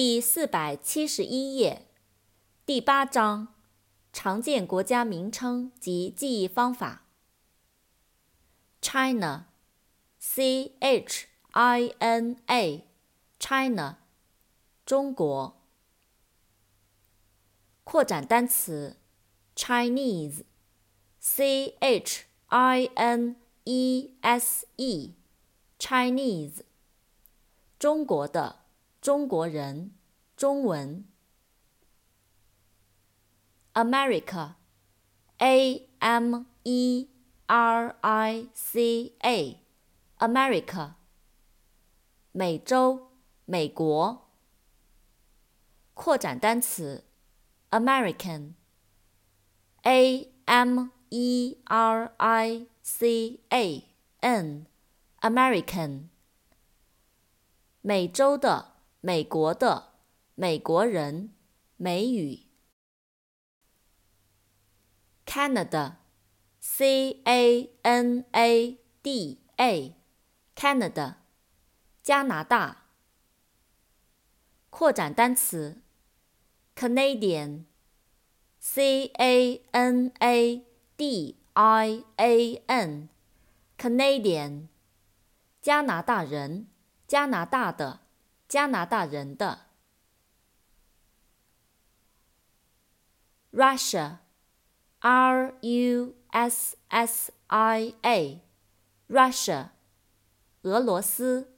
第四百七十一页，第八章，常见国家名称及记忆方法。China，C H I N A，China，中国。扩展单词，Chinese，C H I N E S E，Chinese，中国的。中国人，中文。America，A M E R I C A，America。美洲，美国。扩展单词，American，A M E R I C A N，American。美洲的。美国的美国人，美语。Canada，C A N A D A，Canada，加拿大。扩展单词，Canadian，C A N A D I A N，Canadian，加拿大人，加拿大的。加拿大人的。Russia，R U S S I A，Russia，俄罗斯。